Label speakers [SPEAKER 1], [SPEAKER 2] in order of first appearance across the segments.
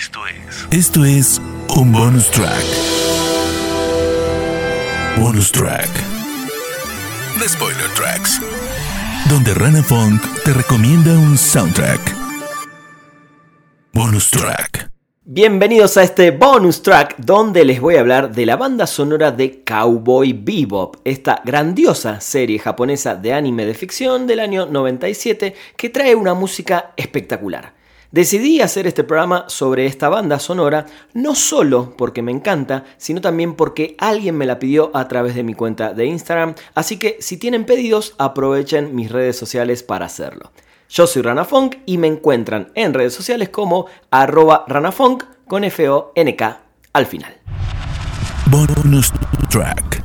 [SPEAKER 1] Esto es. Esto es un bonus track. Bonus track. The Spoiler Tracks. Donde Rana Funk te recomienda un soundtrack. Bonus track.
[SPEAKER 2] Bienvenidos a este bonus track donde les voy a hablar de la banda sonora de Cowboy Bebop, esta grandiosa serie japonesa de anime de ficción del año 97 que trae una música espectacular. Decidí hacer este programa sobre esta banda sonora no solo porque me encanta, sino también porque alguien me la pidió a través de mi cuenta de Instagram, así que si tienen pedidos aprovechen mis redes sociales para hacerlo. Yo soy Ranafunk y me encuentran en redes sociales como arroba ranafunk con F-O-N-K al final.
[SPEAKER 1] Bonus track.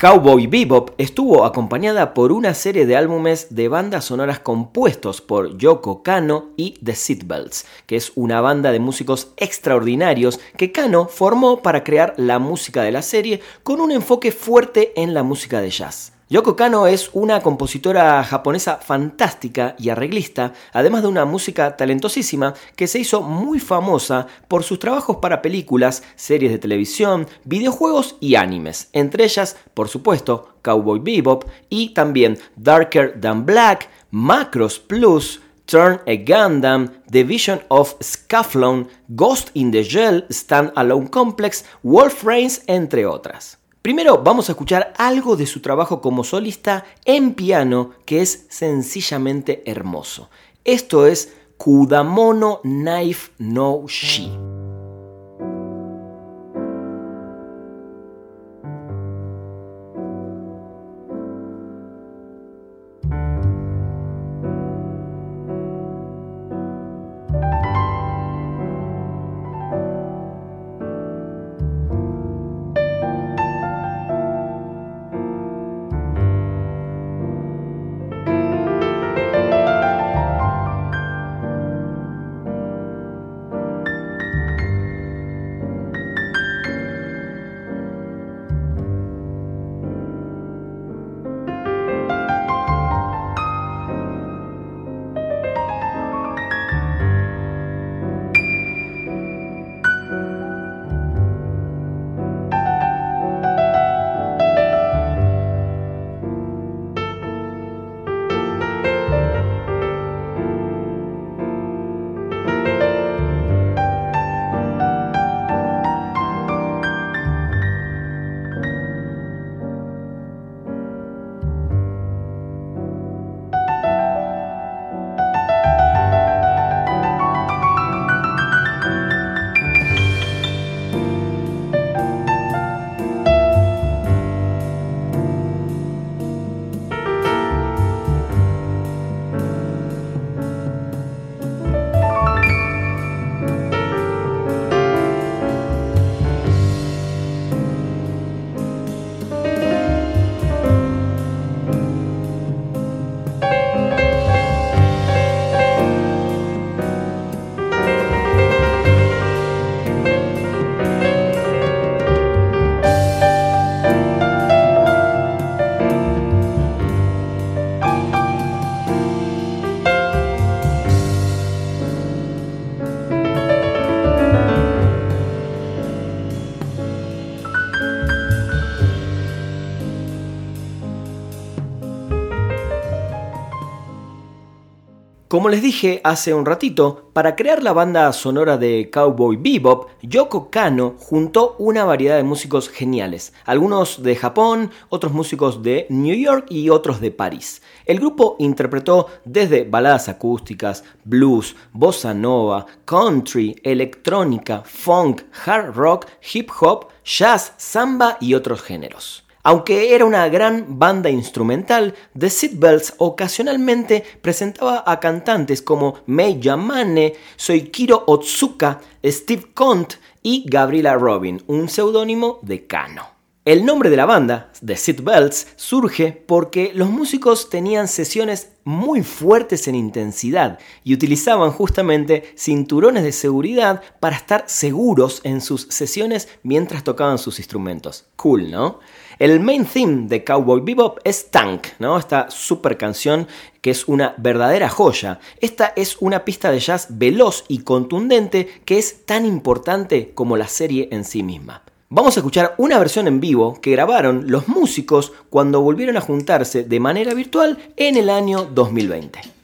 [SPEAKER 2] Cowboy Bebop estuvo acompañada por una serie de álbumes de bandas sonoras compuestos por Yoko Kano y The Seatbelts, que es una banda de músicos extraordinarios que Kano formó para crear la música de la serie con un enfoque fuerte en la música de jazz. Yoko Kano es una compositora japonesa fantástica y arreglista, además de una música talentosísima que se hizo muy famosa por sus trabajos para películas, series de televisión, videojuegos y animes, entre ellas, por supuesto, Cowboy Bebop y también Darker Than Black, Macros Plus, Turn a Gundam, The Vision of Scufflon, Ghost in the Shell, Stand Alone Complex, Wolf Reigns, entre otras. Primero vamos a escuchar algo de su trabajo como solista en piano que es sencillamente hermoso. Esto es Kudamono Knife no Shi. Como les dije hace un ratito, para crear la banda sonora de Cowboy Bebop, Yoko Kano juntó una variedad de músicos geniales, algunos de Japón, otros músicos de New York y otros de París. El grupo interpretó desde baladas acústicas, blues, bossa nova, country, electrónica, funk, hard rock, hip hop, jazz, samba y otros géneros. Aunque era una gran banda instrumental, The Seatbelts ocasionalmente presentaba a cantantes como Mei Yamane, Soikiro Otsuka, Steve Kont y Gabriela Robin, un seudónimo de Kano. El nombre de la banda, The Seat Belts, surge porque los músicos tenían sesiones muy fuertes en intensidad y utilizaban justamente cinturones de seguridad para estar seguros en sus sesiones mientras tocaban sus instrumentos. Cool, ¿no? El main theme de Cowboy Bebop es Tank, ¿no? Esta super canción que es una verdadera joya. Esta es una pista de jazz veloz y contundente que es tan importante como la serie en sí misma. Vamos a escuchar una versión en vivo que grabaron los músicos cuando volvieron a juntarse de manera virtual en el año 2020.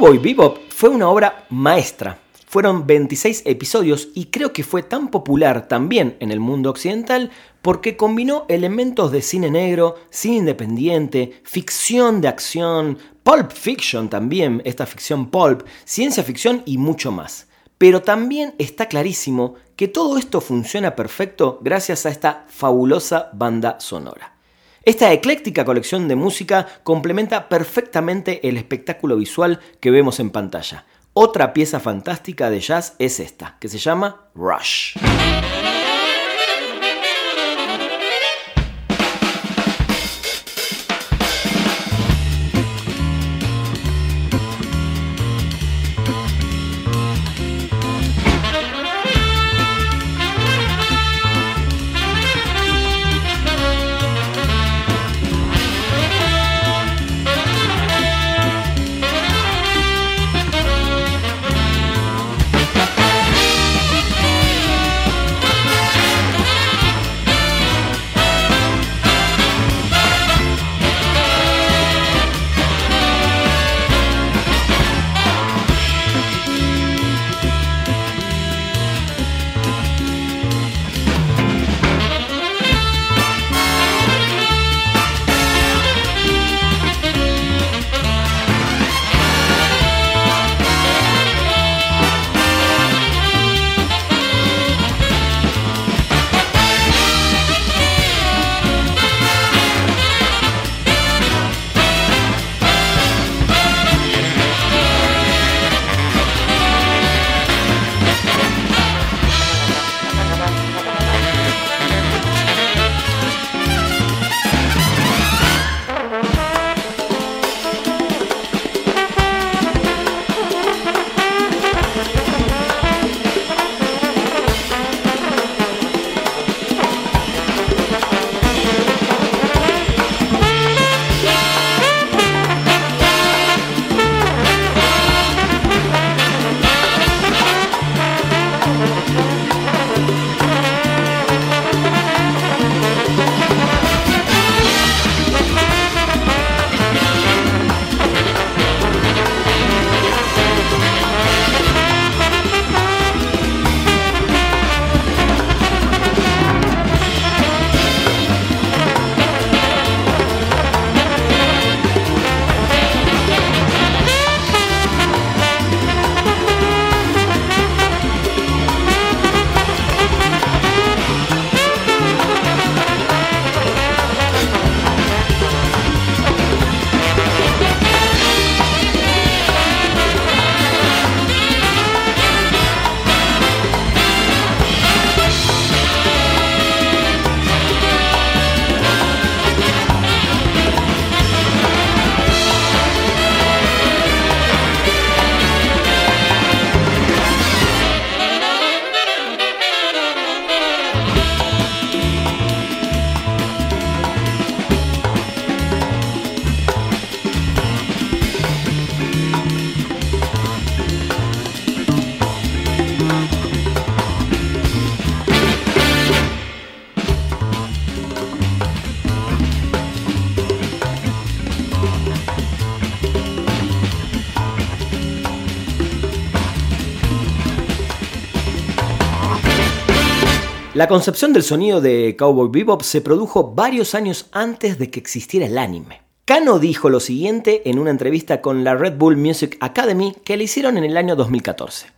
[SPEAKER 2] Cowboy Bebop fue una obra maestra. Fueron 26 episodios y creo que fue tan popular también en el mundo occidental porque combinó elementos de cine negro, cine independiente, ficción de acción, pulp fiction también, esta ficción pulp, ciencia ficción y mucho más. Pero también está clarísimo que todo esto funciona perfecto gracias a esta fabulosa banda sonora. Esta ecléctica colección de música complementa perfectamente el espectáculo visual que vemos en pantalla. Otra pieza fantástica de jazz es esta, que se llama Rush. La concepción del sonido de Cowboy Bebop se produjo varios años antes de que existiera el anime. Kano dijo lo siguiente en una entrevista con la Red Bull Music Academy que le hicieron en el año 2014.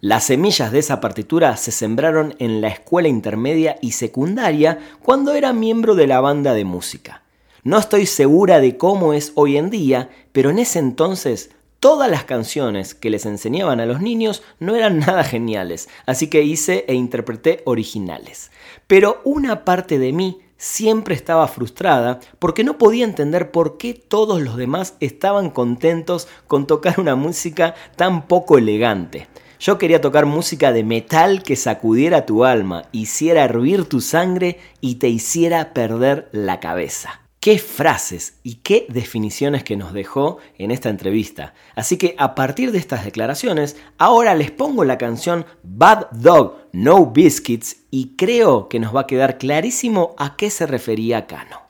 [SPEAKER 2] Las semillas de esa partitura se sembraron en la escuela intermedia y secundaria cuando era miembro de la banda de música. No estoy segura de cómo es hoy en día, pero en ese entonces todas las canciones que les enseñaban a los niños no eran nada geniales, así que hice e interpreté originales. Pero una parte de mí siempre estaba frustrada porque no podía entender por qué todos los demás estaban contentos con tocar una música tan poco elegante. Yo quería tocar música de metal que sacudiera tu alma, hiciera hervir tu sangre y te hiciera perder la cabeza qué frases y qué definiciones que nos dejó en esta entrevista. Así que a partir de estas declaraciones, ahora les pongo la canción Bad Dog No Biscuits y creo que nos va a quedar clarísimo a qué se refería Cano.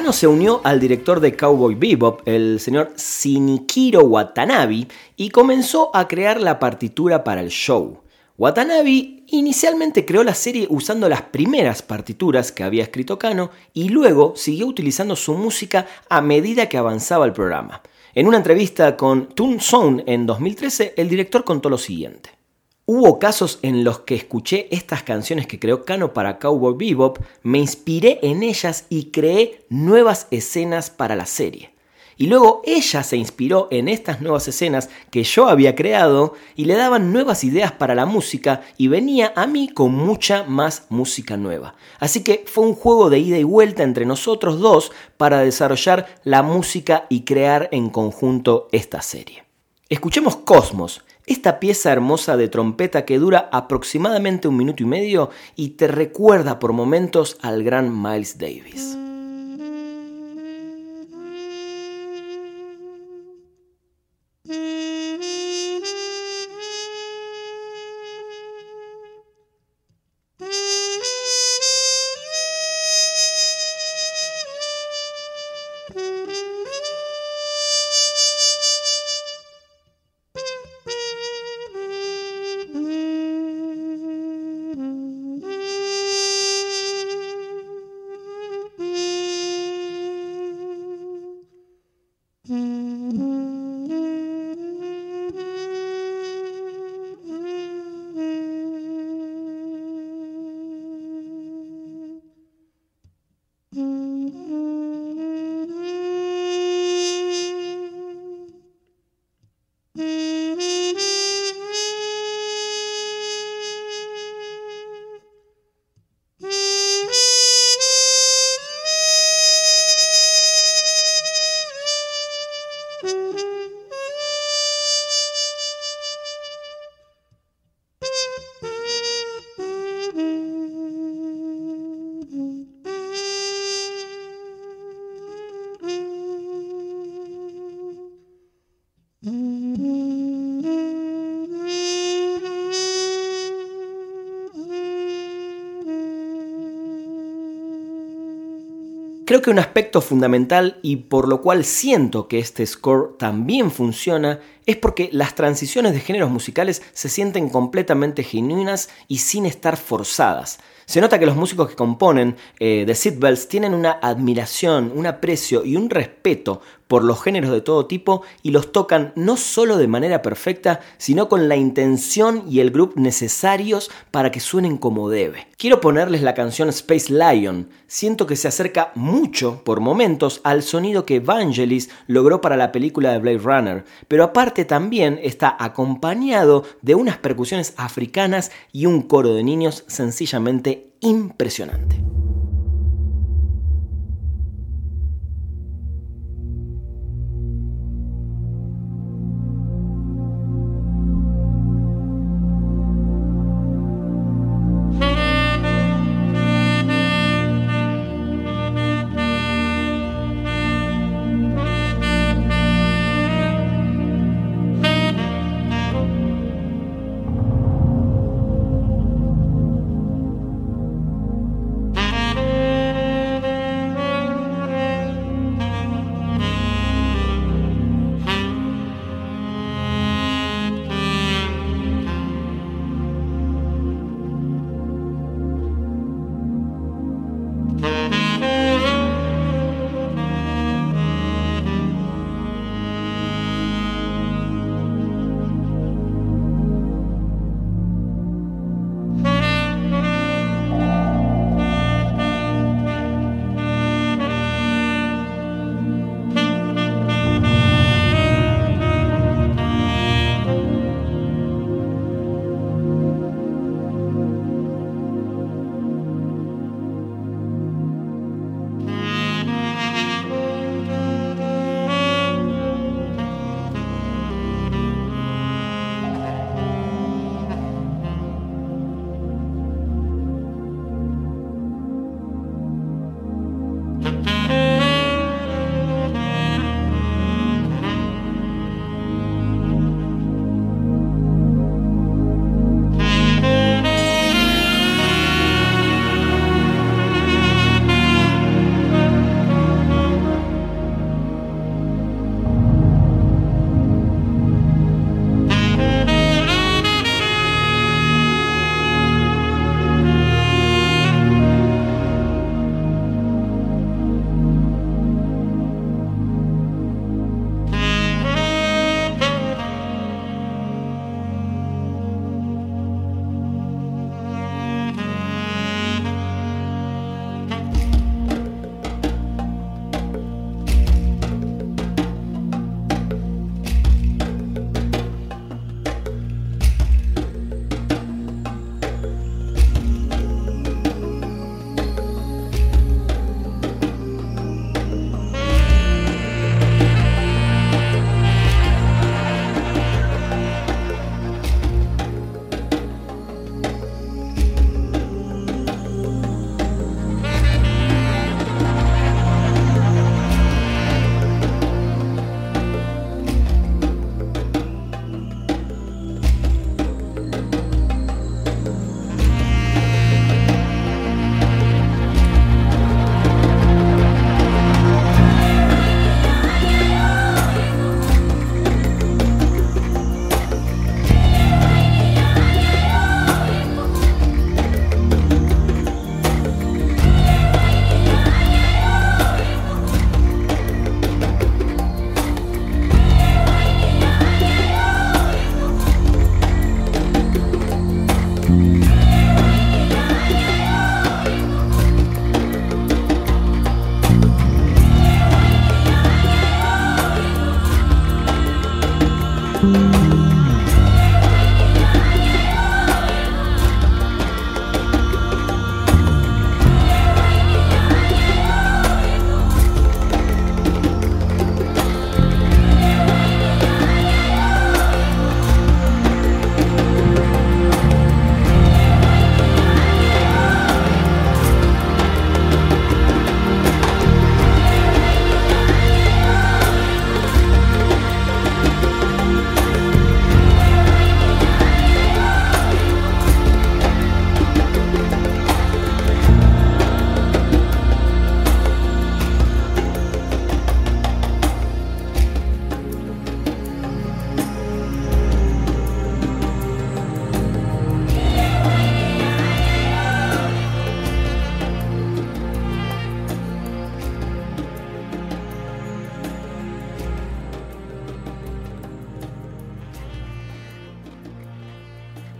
[SPEAKER 2] Kano se unió al director de Cowboy Bebop, el señor Shinichiro Watanabe, y comenzó a crear la partitura para el show. Watanabe inicialmente creó la serie usando las primeras partituras que había escrito Kano y luego siguió utilizando su música a medida que avanzaba el programa. En una entrevista con Toon Zone en 2013, el director contó lo siguiente. Hubo casos en los que escuché estas canciones que creó Kano para Cowboy Bebop, me inspiré en ellas y creé nuevas escenas para la serie. Y luego ella se inspiró en estas nuevas escenas que yo había creado y le daban nuevas ideas para la música y venía a mí con mucha más música nueva. Así que fue un juego de ida y vuelta entre nosotros dos para desarrollar la música y crear en conjunto esta serie. Escuchemos Cosmos, esta pieza hermosa de trompeta que dura aproximadamente un minuto y medio y te recuerda por momentos al gran Miles Davis. Creo que un aspecto fundamental y por lo cual siento que este score también funciona es porque las transiciones de géneros musicales se sienten completamente genuinas y sin estar forzadas. Se nota que los músicos que componen eh, The Seatbelts tienen una admiración, un aprecio y un respeto por los géneros de todo tipo y los tocan no solo de manera perfecta, sino con la intención y el grupo necesarios para que suenen como debe. Quiero ponerles la canción Space Lion. Siento que se acerca mucho, por momentos, al sonido que Vangelis logró para la película de Blade Runner, pero aparte también está acompañado de unas percusiones africanas y un coro de niños sencillamente impresionante.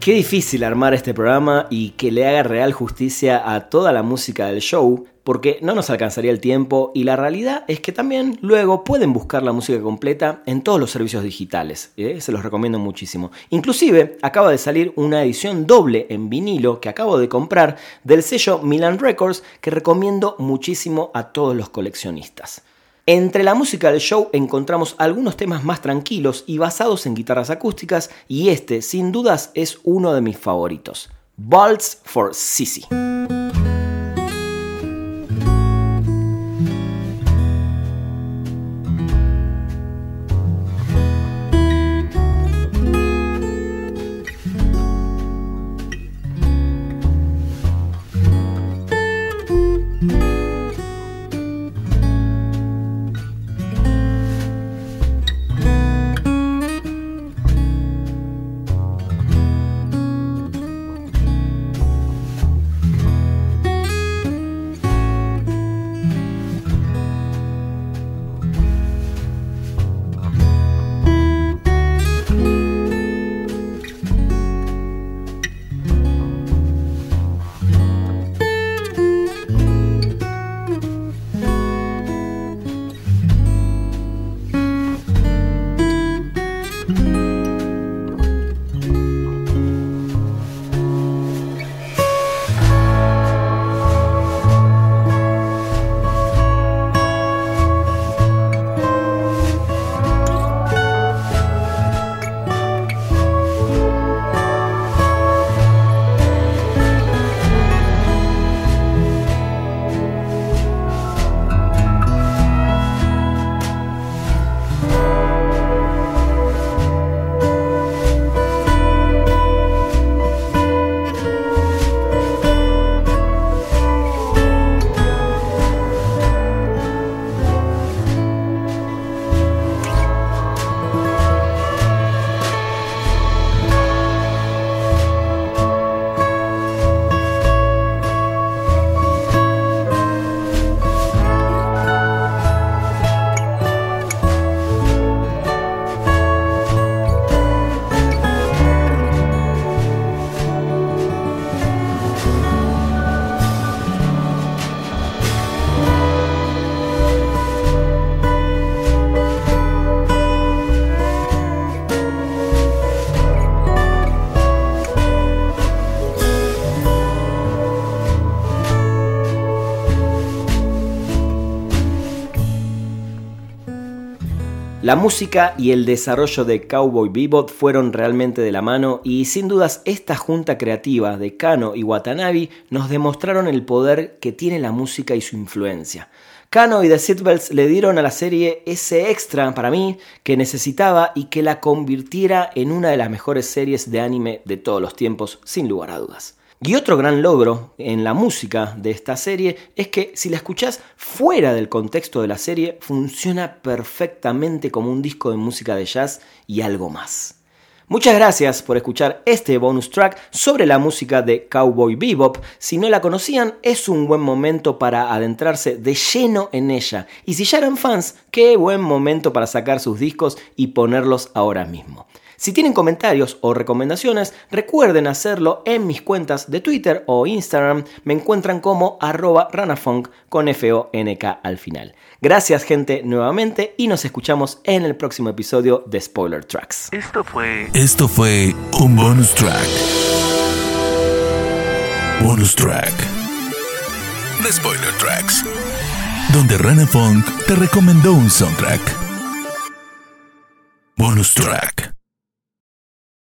[SPEAKER 2] Qué difícil armar este programa y que le haga real justicia a toda la música del show, porque no nos alcanzaría el tiempo y la realidad es que también luego pueden buscar la música completa en todos los servicios digitales, ¿eh? se los recomiendo muchísimo. Inclusive acaba de salir una edición doble en vinilo que acabo de comprar del sello Milan Records que recomiendo muchísimo a todos los coleccionistas. Entre la música del show encontramos algunos temas más tranquilos y basados en guitarras acústicas y este sin dudas es uno de mis favoritos. Balls for Sissy. La música y el desarrollo de Cowboy Bebop fueron realmente de la mano y sin dudas esta junta creativa de Kano y Watanabe nos demostraron el poder que tiene la música y su influencia. Kano y The Seatbelts le dieron a la serie ese extra para mí que necesitaba y que la convirtiera en una de las mejores series de anime de todos los tiempos, sin lugar a dudas. Y otro gran logro en la música de esta serie es que si la escuchás fuera del contexto de la serie, funciona perfectamente como un disco de música de jazz y algo más. Muchas gracias por escuchar este bonus track sobre la música de Cowboy Bebop. Si no la conocían, es un buen momento para adentrarse de lleno en ella. Y si ya eran fans, qué buen momento para sacar sus discos y ponerlos ahora mismo. Si tienen comentarios o recomendaciones, recuerden hacerlo en mis cuentas de Twitter o Instagram. Me encuentran como arroba ranafunk con F-O-N-K al final. Gracias gente nuevamente y nos escuchamos en el próximo episodio de Spoiler Tracks.
[SPEAKER 1] Esto fue... Esto fue un bonus track. Bonus track. De Spoiler Tracks. Donde Ranafunk te recomendó un soundtrack. Bonus track.